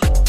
dance.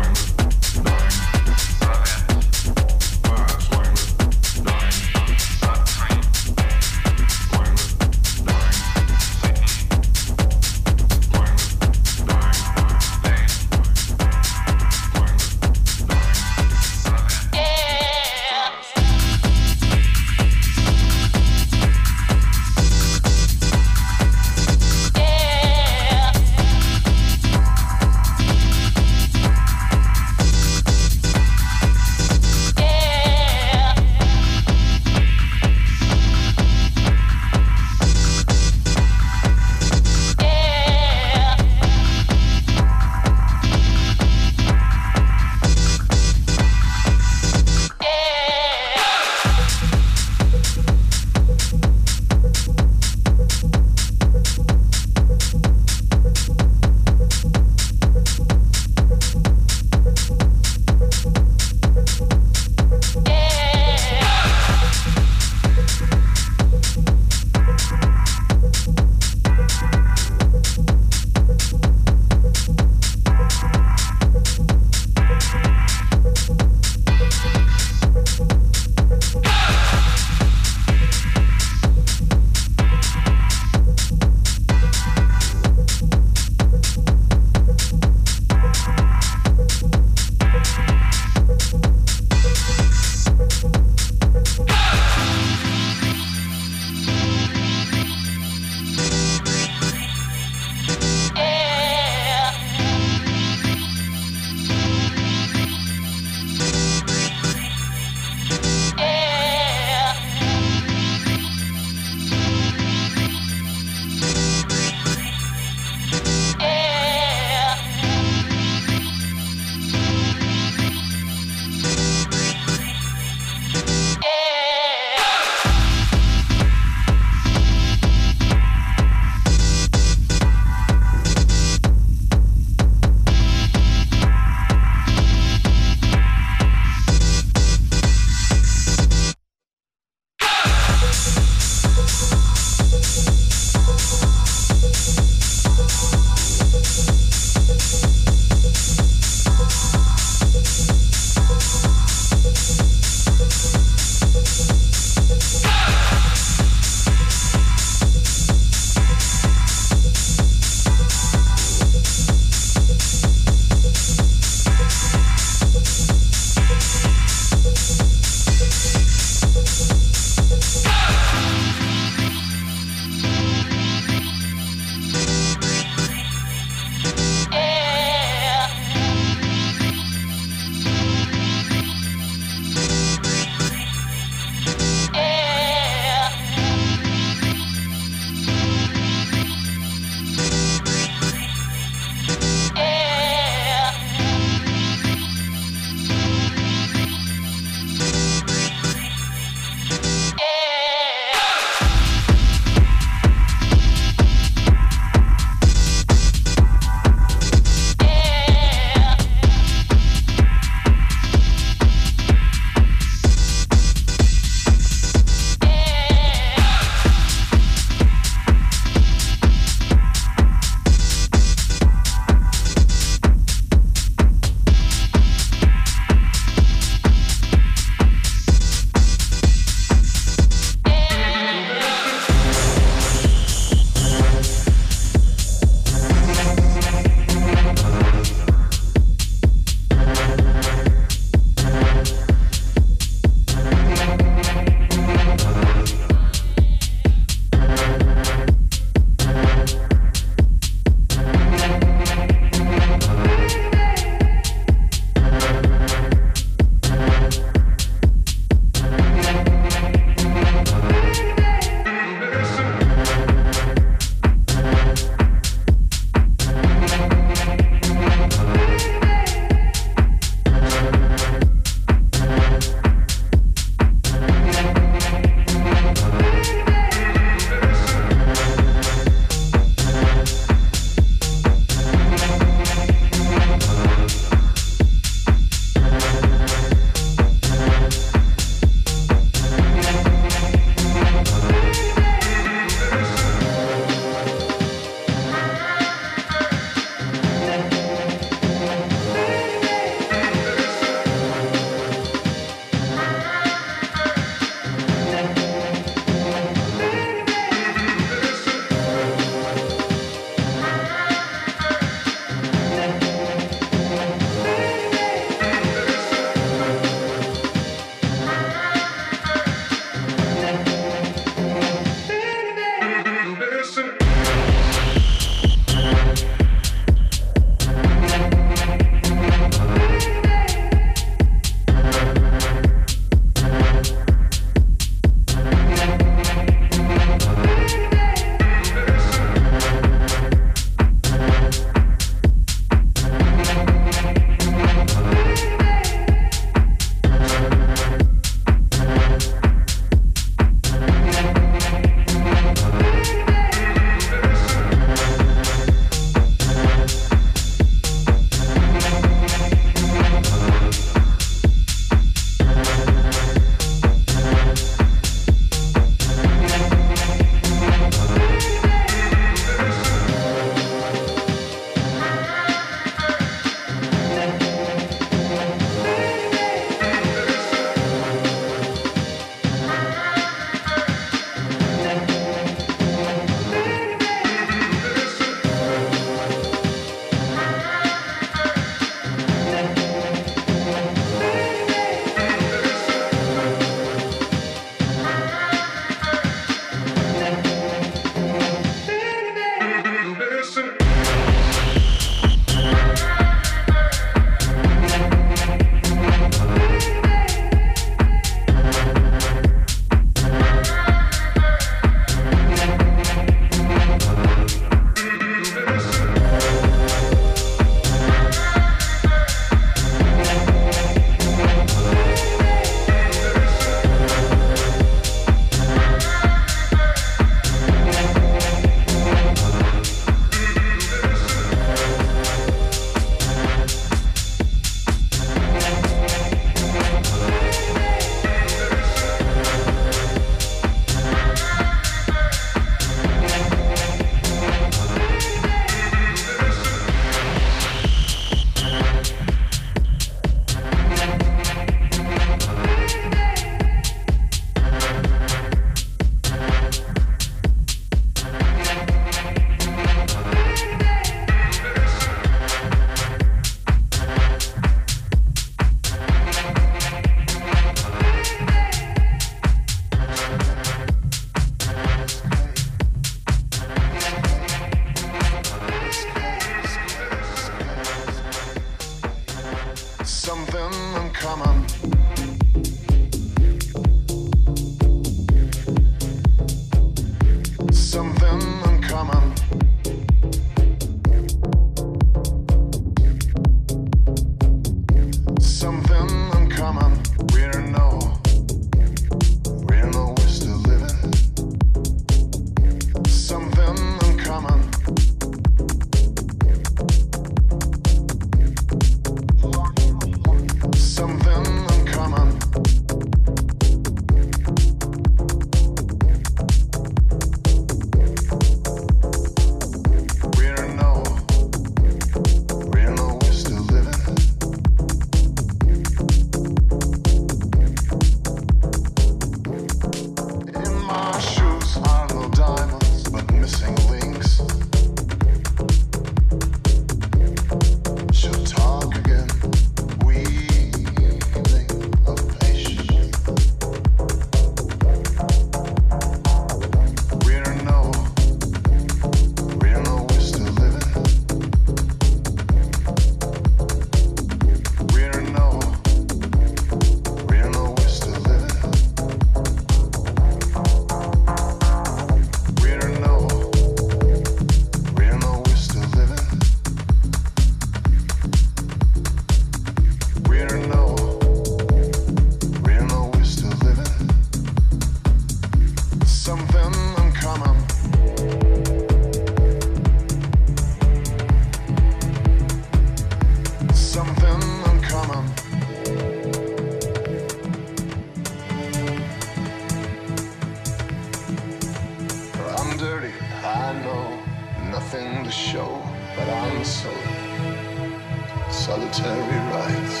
Rights.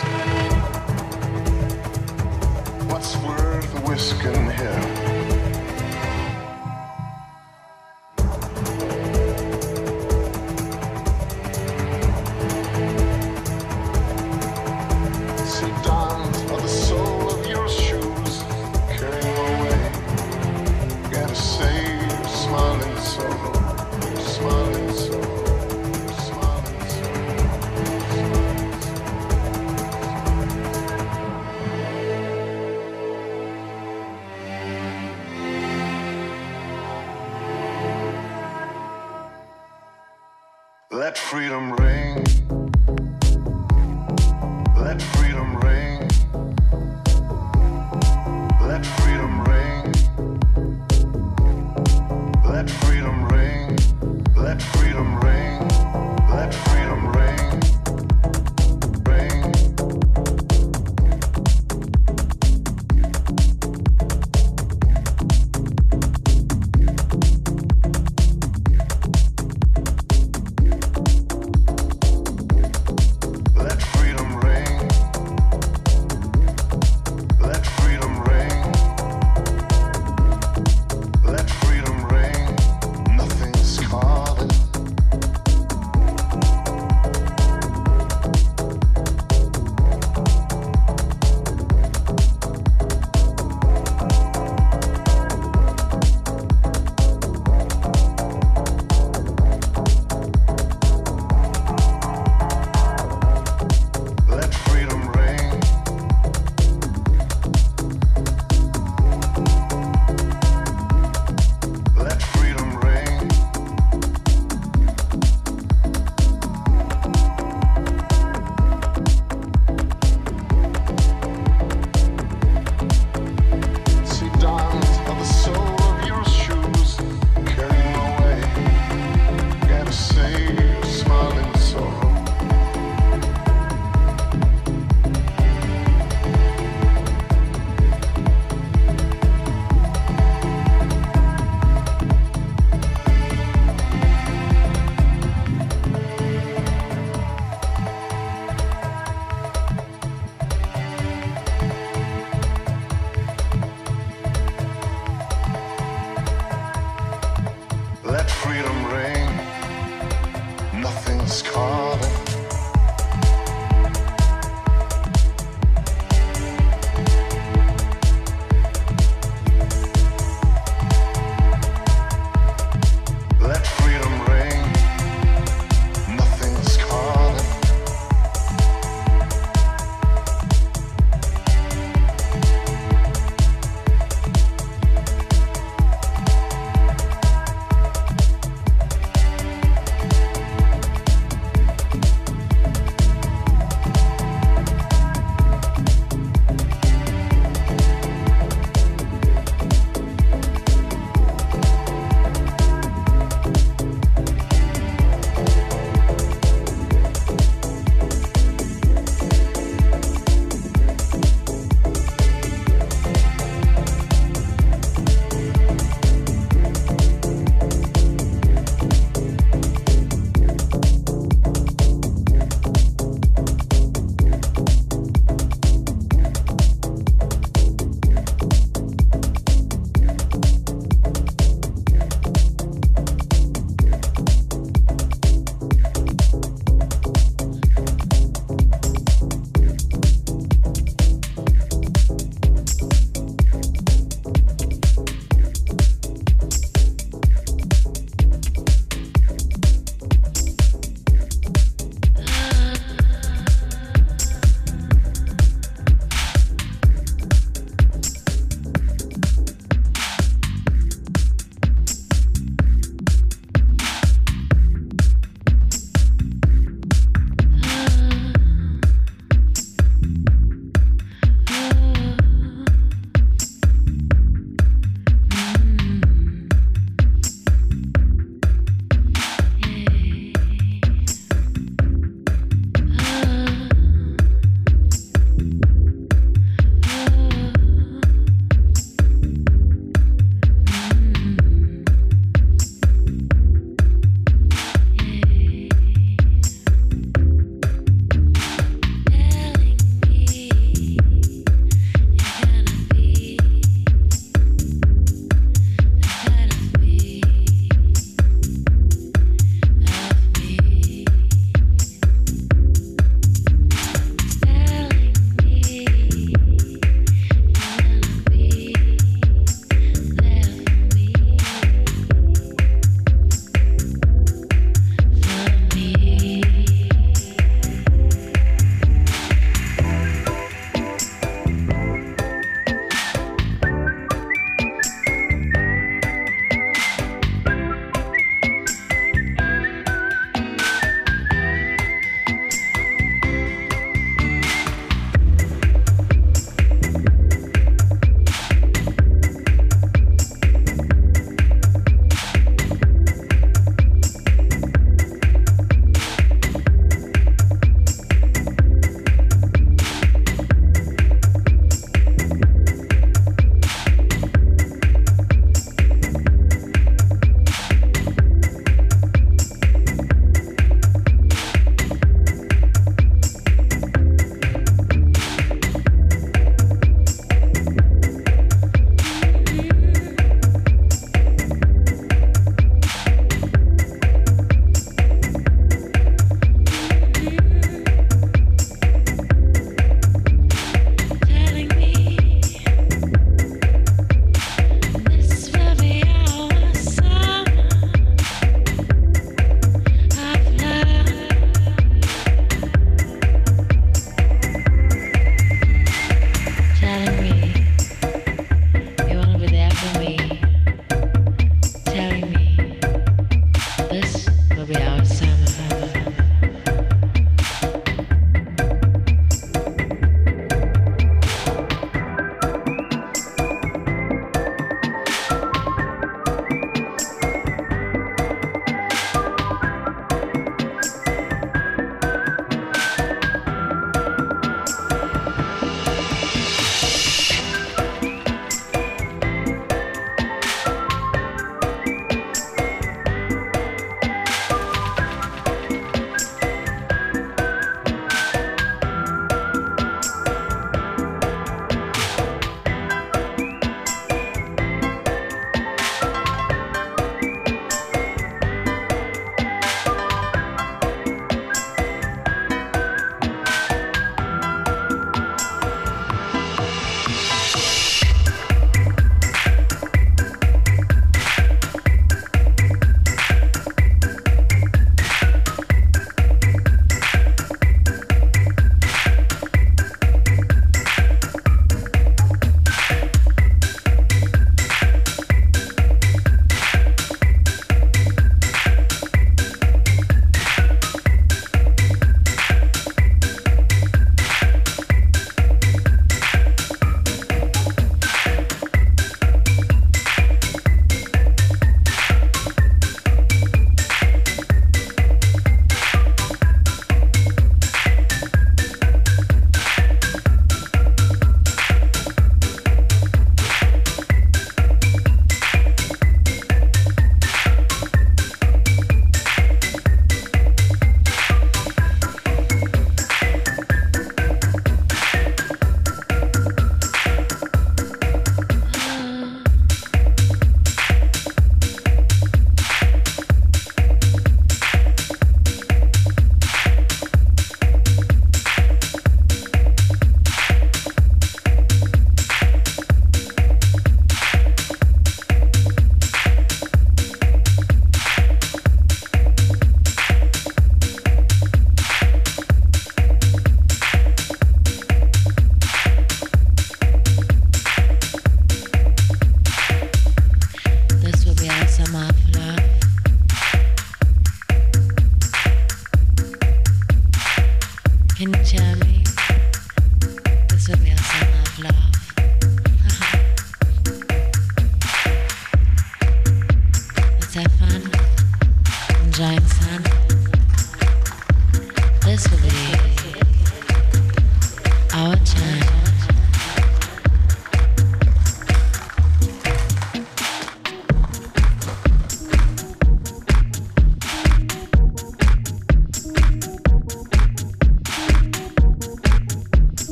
What's worth whisking here?